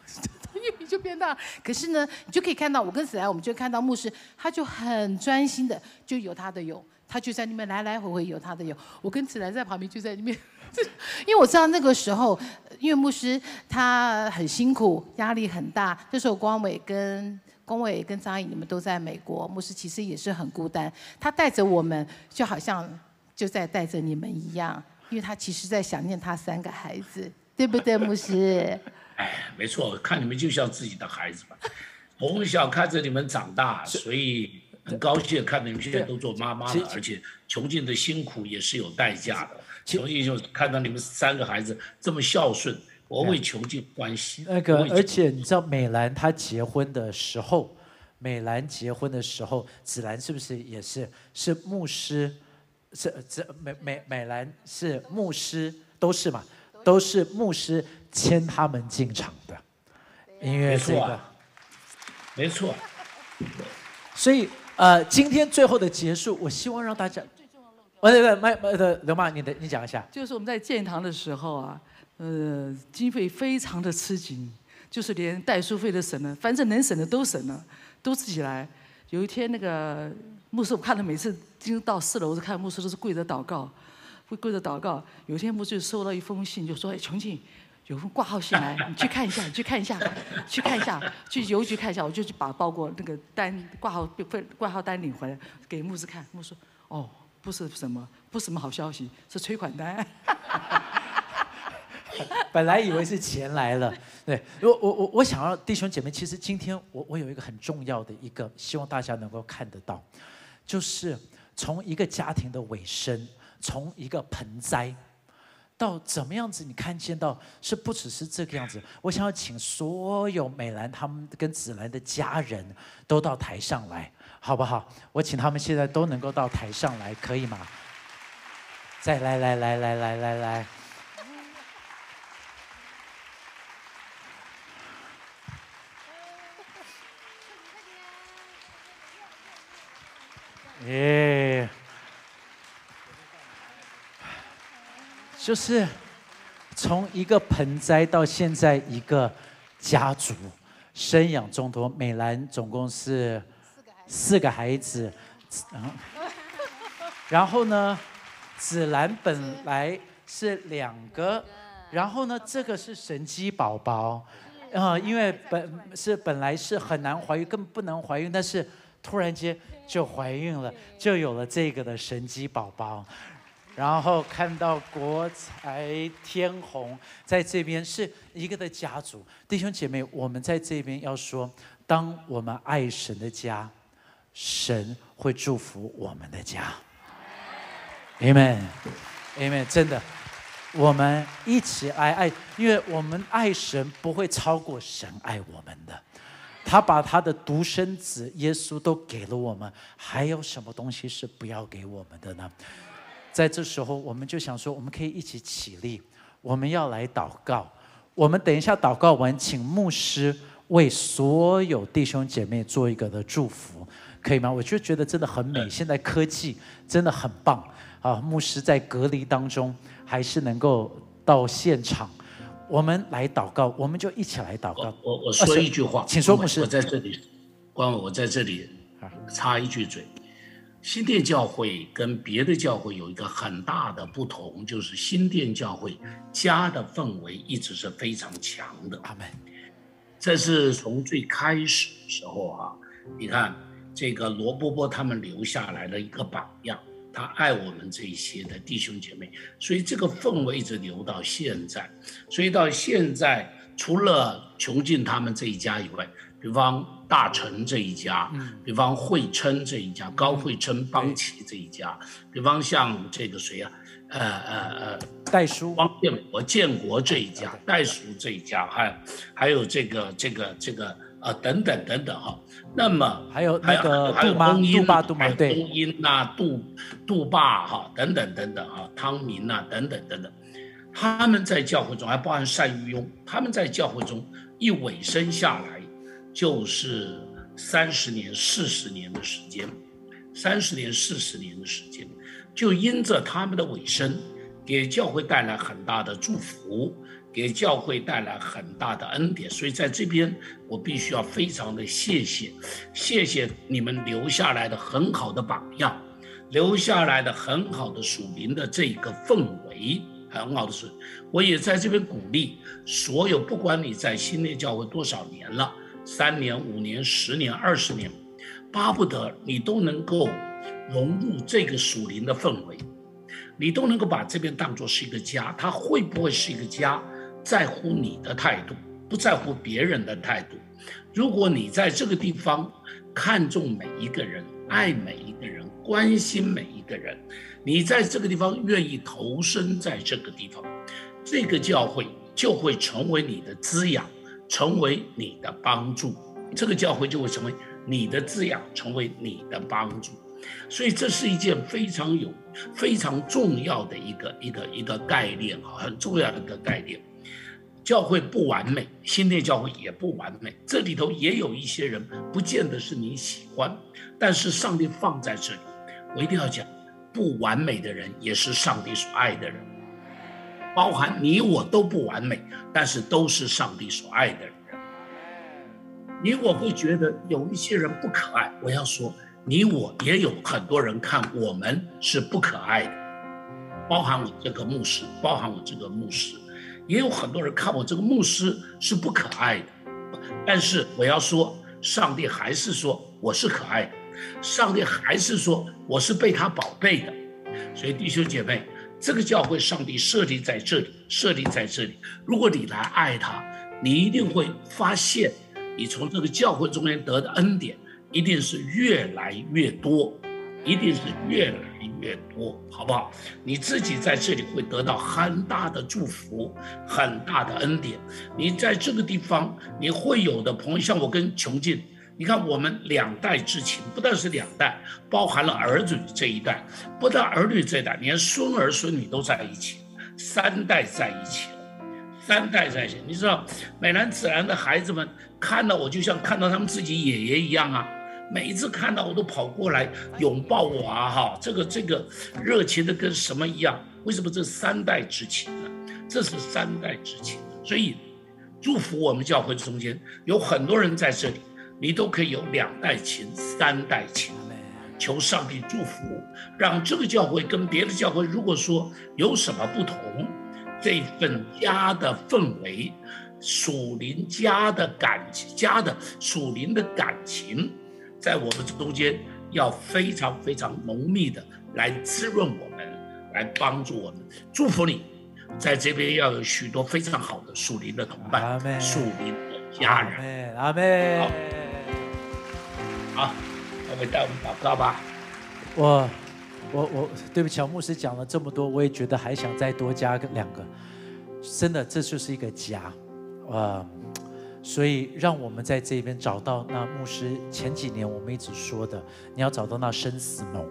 Speaker 3: [laughs] 雨就变大，可是呢，你就可以看到我跟子来，我们就看到牧师，他就很专心的就游他的泳，他就在那边来来回回游他的泳。我跟子来在旁边就在那边，[laughs] 因为我知道那个时候，因为牧师他很辛苦，压力很大。这时候光伟跟光伟跟张毅你们都在美国，牧师其实也是很孤单。他带着我们，就好像就在带着你们一样，因为他其实在想念他三个孩子，对不对，[laughs] 牧师？
Speaker 4: 哎，没错，看你们就像自己的孩子吧，[laughs] 从小看着你们长大，所以很高兴看到你们现在都做妈妈了，而且穷尽的辛苦也是有代价的。穷尽就看到你们三个孩子这么孝顺，我为穷尽欢喜。
Speaker 1: 那个，而且你知道美兰她结婚的时候，美兰结婚的时候，子兰是不是也是是牧师？是这美美美兰是牧师，都是嘛？都是牧师。牵他们进场的，因为这个，
Speaker 4: 没错。
Speaker 1: 所以呃，今天最后的结束，我希望让大家，呃，对对，麦呃，刘妈，你的你讲一下。
Speaker 2: 就是我们在建堂的时候啊，呃，经费非常的吃紧，就是连代书费都省了，反正能省的都省了，都自己来。有一天那个牧师，我看他每次进到四楼，我看牧师都是跪着祷告，会跪着祷告。有一天牧师收到一封信，就说：“哎，琼庆。”有封挂号信来，你去看一下，你去看一下，去看一下，去邮局看一下。我就去把包裹那个单挂号费挂号单领回来，给牧师看。牧师说：“哦，不是什么，不是什么好消息，是催款单。” [laughs]
Speaker 1: 本来以为是钱来了，[laughs] 对。我我我我想要弟兄姐妹，其实今天我我有一个很重要的一个，希望大家能够看得到，就是从一个家庭的尾声，从一个盆栽。到怎么样子？你看见到是不只是这个样子。我想要请所有美兰他们跟子兰的家人都到台上来，好不好？我请他们现在都能够到台上来，可以吗？再来来来来来来来。耶，就是从一个盆栽到现在一个家族，生养众多。美兰总共是四个孩子，然后呢，紫兰本来是两个，然后呢，这个是神机宝宝，啊，因为本是本来是很难怀孕，更不能怀孕，但是突然间就怀孕了，就有了这个的神机宝宝。然后看到国财天虹在这边是一个的家族，弟兄姐妹，我们在这边要说，当我们爱神的家，神会祝福我们的家。Amen，Amen，真的，我们一起爱爱，因为我们爱神不会超过神爱我们的，他把他的独生子耶稣都给了我们，还有什么东西是不要给我们的呢？在这时候，我们就想说，我们可以一起起立，我们要来祷告。我们等一下祷告完，请牧师为所有弟兄姐妹做一个的祝福，可以吗？我就觉得真的很美，现在科技真的很棒啊！牧师在隔离当中，还是能够到现场，我们来祷告，我们就一起来祷告。
Speaker 4: 我我说一句话，
Speaker 1: 请说，牧师。
Speaker 4: 我在这里，关我在这里插一句嘴。新店教会跟别的教会有一个很大的不同，就是新店教会家的氛围一直是非常强的。
Speaker 1: 阿门。
Speaker 4: 这是从最开始的时候啊，你看这个罗伯伯他们留下来的一个榜样，他爱我们这些的弟兄姐妹，所以这个氛围一直留到现在。所以到现在，除了穷尽他们这一家以外，比方大成这一家，比方惠琛这一家，高惠琛邦奇这一家，比方像这个谁啊，呃呃呃，
Speaker 1: 戴叔、
Speaker 4: 汪建国、建国这一家，戴叔这一家，还还有这个这个这个呃等等等等哈。那么
Speaker 1: 还有那个
Speaker 4: 还有
Speaker 1: 东英、杜爸、
Speaker 4: 杜
Speaker 1: 妈，对，
Speaker 4: 东英呐，杜杜爸哈等等等等哈，汤明呐等等等等，他们在教会中还包含单玉庸，他们在教会中一尾声下来。就是三十年、四十年的时间，三十年、四十年的时间，就因着他们的尾声，给教会带来很大的祝福，给教会带来很大的恩典。所以在这边，我必须要非常的谢谢，谢谢你们留下来的很好的榜样，留下来的很好的属灵的这个氛围，很好的是，我也在这边鼓励所有，不管你在新内教会多少年了。三年、五年、十年、二十年，巴不得你都能够融入这个属灵的氛围，你都能够把这边当作是一个家。它会不会是一个家，在乎你的态度，不在乎别人的态度。如果你在这个地方看重每一个人，爱每一个人，关心每一个人，你在这个地方愿意投身在这个地方，这个教会就会成为你的滋养。成为你的帮助，这个教会就会成为你的滋养，成为你的帮助。所以这是一件非常有、非常重要的一个、一个、一个概念哈，很重要的一个概念。教会不完美，新内教会也不完美，这里头也有一些人不见得是你喜欢，但是上帝放在这里，我一定要讲，不完美的人也是上帝所爱的人。包含你我都不完美，但是都是上帝所爱的人。你我会觉得有一些人不可爱，我要说，你我也有很多人看我们是不可爱的，包含我这个牧师，包含我这个牧师，也有很多人看我这个牧师是不可爱的。但是我要说，上帝还是说我是可爱的，上帝还是说我是被他宝贝的。所以弟兄姐妹。这个教会，上帝设立在这里，设立在这里。如果你来爱他，你一定会发现，你从这个教会中间得的恩典，一定是越来越多，一定是越来越多，好不好？你自己在这里会得到很大的祝福，很大的恩典。你在这个地方，你会有的朋友，像我跟琼静。你看，我们两代之情，不但是两代，包含了儿女这一代，不但儿女这一代，连孙儿孙女都在一起，三代在一起了，三代在一起。你知道，美兰自然的孩子们看到我，就像看到他们自己爷爷一样啊，每一次看到我都跑过来拥抱我啊！哈，这个这个热情的跟什么一样？为什么这三代之情呢？这是三代之情，所以祝福我们教会中间有很多人在这里，你都可以有两代情、三代情。求上帝祝福，让这个教会跟别的教会，如果说有什么不同，这份家的氛围、属灵家的感情、家的属灵的感情。在我们中间要非常非常浓密的来滋润我们，来帮助我们，祝福你，在这边要有许多非常好的属灵的同伴，属灵的家人。
Speaker 1: 阿妹，
Speaker 4: 好，好，我们带我们祷告吧。
Speaker 1: 我，我，我，对不起，牧师讲了这么多，我也觉得还想再多加个两个。真的，这就是一个家，啊。所以，让我们在这边找到那牧师前几年我们一直说的，你要找到那生死盟，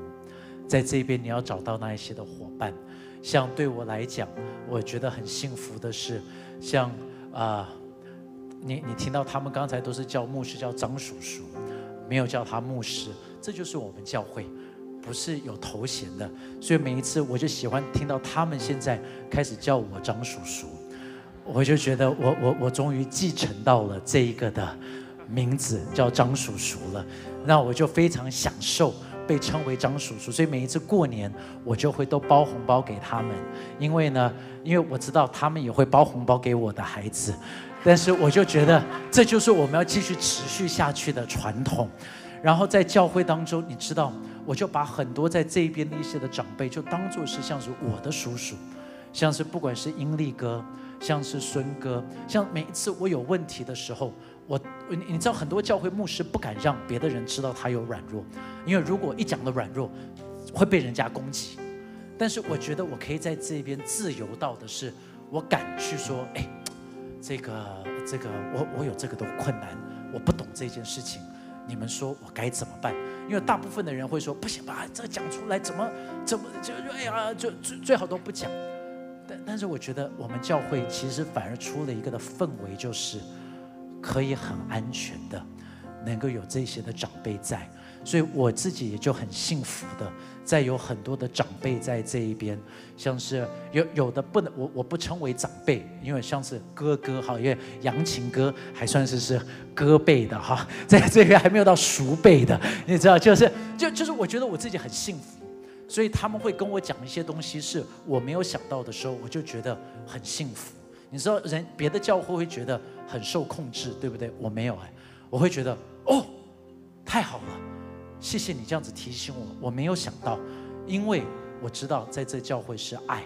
Speaker 1: 在这边你要找到那一些的伙伴。像对我来讲，我觉得很幸福的是，像啊，你你听到他们刚才都是叫牧师叫张叔叔，没有叫他牧师，这就是我们教会，不是有头衔的。所以每一次我就喜欢听到他们现在开始叫我张叔叔。我就觉得我我我终于继承到了这一个的名字，叫张叔叔了。那我就非常享受被称为张叔叔，所以每一次过年我就会都包红包给他们，因为呢，因为我知道他们也会包红包给我的孩子。但是我就觉得这就是我们要继续持续下去的传统。然后在教会当中，你知道，我就把很多在这边的一些的长辈，就当做是像是我的叔叔，像是不管是英利哥。像是孙哥，像每一次我有问题的时候，我你你知道很多教会牧师不敢让别的人知道他有软弱，因为如果一讲的软弱，会被人家攻击。但是我觉得我可以在这边自由到的是，我敢去说，哎，这个这个我我有这个的困难，我不懂这件事情，你们说我该怎么办？因为大部分的人会说不行吧，这个讲出来怎么怎么就哎呀，就最最好都不讲。但但是我觉得我们教会其实反而出了一个的氛围，就是可以很安全的，能够有这些的长辈在，所以我自己也就很幸福的，在有很多的长辈在这一边，像是有有的不能我我不称为长辈，因为像是哥哥哈，因为杨琴哥还算是是哥辈的哈，在这边还没有到叔辈的，你知道，就是就就是我觉得我自己很幸福。所以他们会跟我讲一些东西，是我没有想到的时候，我就觉得很幸福。你知道，人别的教会会觉得很受控制，对不对？我没有哎，我会觉得哦，太好了，谢谢你这样子提醒我，我没有想到，因为我知道在这教会是爱，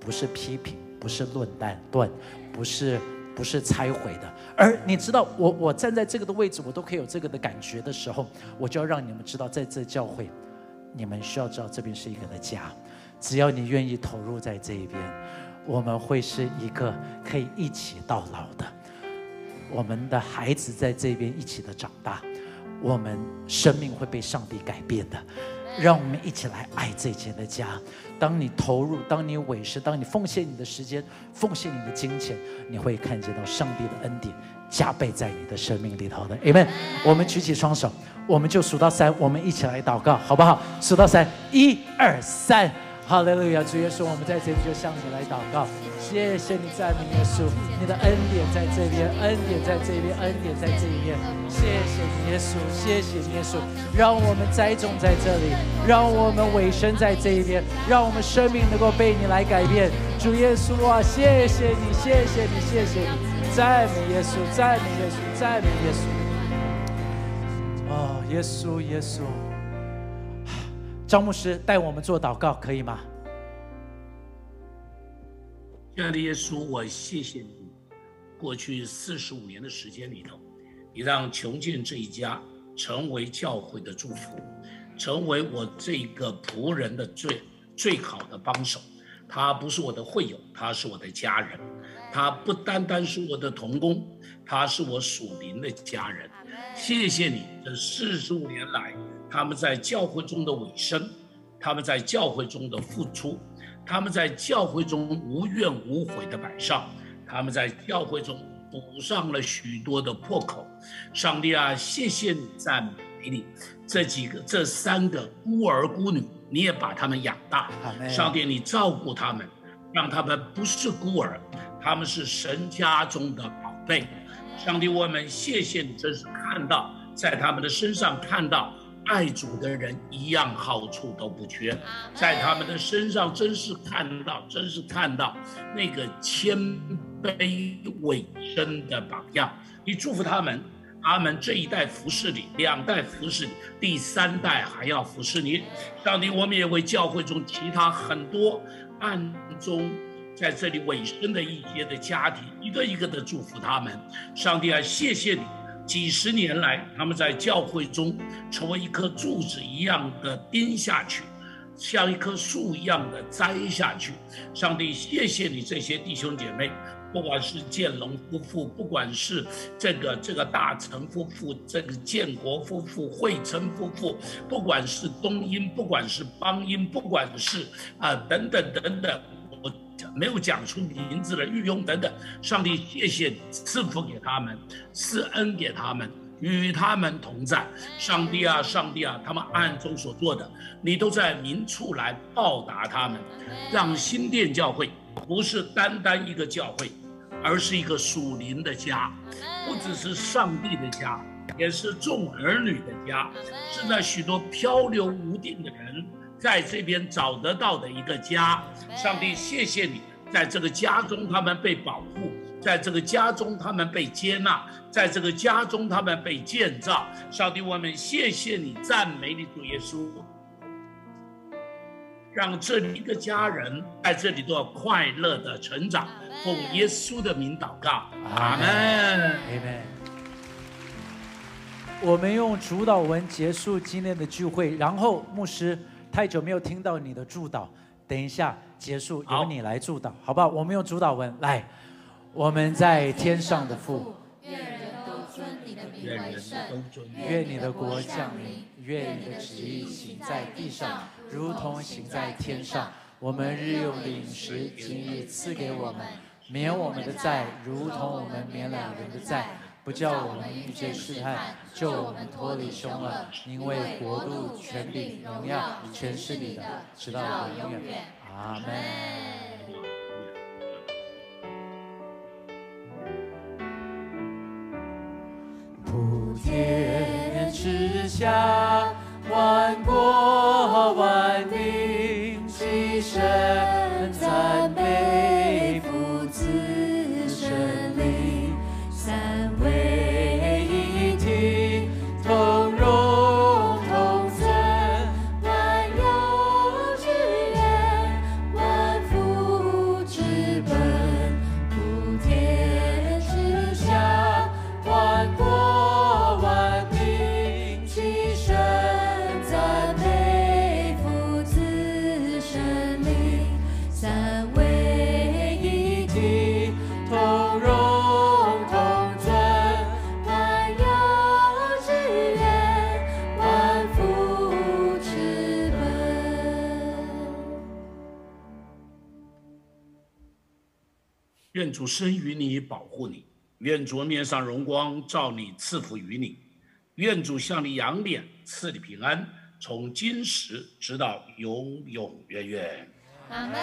Speaker 1: 不是批评，不是论断断，不是不是拆毁的。而你知道，我我站在这个的位置，我都可以有这个的感觉的时候，我就要让你们知道，在这教会。你们需要知道，这边是一个的家。只要你愿意投入在这一边，我们会是一个可以一起到老的。我们的孩子在这边一起的长大，我们生命会被上帝改变的。让我们一起来爱这间的家。当你投入，当你委身，当你奉献你的时间，奉献你的金钱，你会看见到上帝的恩典加倍在你的生命里头的。Amen。我们举起双手。我们就数到三，我们一起来祷告，好不好？数到三，一二三，好嘞！路亚，主耶稣，我们在这里就向你来祷告，谢谢你赞美耶稣，你的恩典在这边，恩典在这边，恩典在这一边，谢谢你耶稣，谢谢你耶稣，让我们栽种在这里，让我们委身在这一边，让我们生命能够被你来改变。主耶稣啊，谢谢你，谢谢你，谢谢你，赞美耶稣，赞美耶稣，赞美耶稣。哦，耶稣，耶稣，张牧师带我们做祷告，可以吗？
Speaker 4: 亲爱的耶稣，我谢谢你，过去四十五年的时间里头，你让穷尽这一家成为教会的祝福，成为我这个仆人的最最好的帮手。他不是我的会友，他是我的家人。他不单单是我的同工，他是我属灵的家人。谢谢你，这四十五年来，他们在教会中的尾声，他们在教会中的付出，他们在教会中无怨无悔的摆上，他们在教会中补上了许多的破口。上帝啊，谢谢你赞美，你。这几个、这三个孤儿孤女，你也把他们养大。上帝，你照顾他们，让他们不是孤儿，他们是神家中的宝贝。上帝，我们谢谢你，真是看到在他们的身上看到爱主的人一样好处都不缺，在他们的身上真是看到，真是看到那个谦卑委身的榜样。你祝福他们，他们这一代服侍你，两代服侍你，第三代还要服侍你。上帝，我们也为教会中其他很多暗中。在这里委身的一些的家庭，一个一个的祝福他们。上帝啊，谢谢你！几十年来，他们在教会中成为一棵柱子一样的钉下去，像一棵树一样的栽下去。上帝，谢谢你这些弟兄姐妹，不管是建龙夫妇，不管是这个这个大成夫妇，这个建国夫妇、惠成夫妇，不管是东英，不管是邦英，不管是啊等等等等。没有讲出名字的御用等等，上帝谢谢赐福给他们，赐恩给他们，与他们同在。上帝啊，上帝啊，他们暗中所做的，你都在明处来报答他们，让新店教会不是单单一个教会，而是一个属灵的家，不只是上帝的家，也是众儿女的家，是那许多漂流无定的人。在这边找得到的一个家，上帝谢谢你，在这个家中他们被保护，在这个家中他们被接纳，在这个家中他们被建造。上帝，我们谢谢你，赞美你，主耶稣，让这一个家人在这里都要快乐的成长。奉耶稣的名祷告，阿门，阿门。
Speaker 1: 我们用主导文结束今天的聚会，然后牧师。太久没有听到你的祝祷，等一下结束由你来祝祷，好不好？我们用主祷文来。我们在天上的父，
Speaker 5: 愿人都尊你的名为圣，
Speaker 1: 愿你的国降临，愿你的旨意行在地上，如同行在天上。我们日用的饮食，今日赐给我们，免我们的债，如同我们免了人的债。不叫我们遇见试探，救我们脱离凶恶。因为国度、权柄、荣耀，全是你的，直到永远。阿门。普天之下，万国万民齐声
Speaker 4: 主生于你，保护你；愿主面上荣光照你，赐福于你；愿主向你扬脸，赐你平安，从今时直到永永远远。
Speaker 5: 阿门。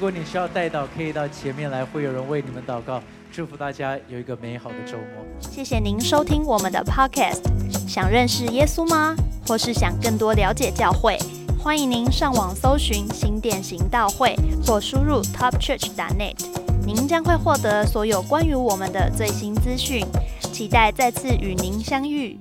Speaker 1: 如果你需要带到，可以到前面来，会有人为你们祷告。祝福大家有一个美好的周末。
Speaker 6: 谢谢您收听我们的 Podcast。想认识耶稣吗？或是想更多了解教会？欢迎您上网搜寻新店行道会，或输入 topchurch.net，您将会获得所有关于我们的最新资讯。期待再次与您相遇。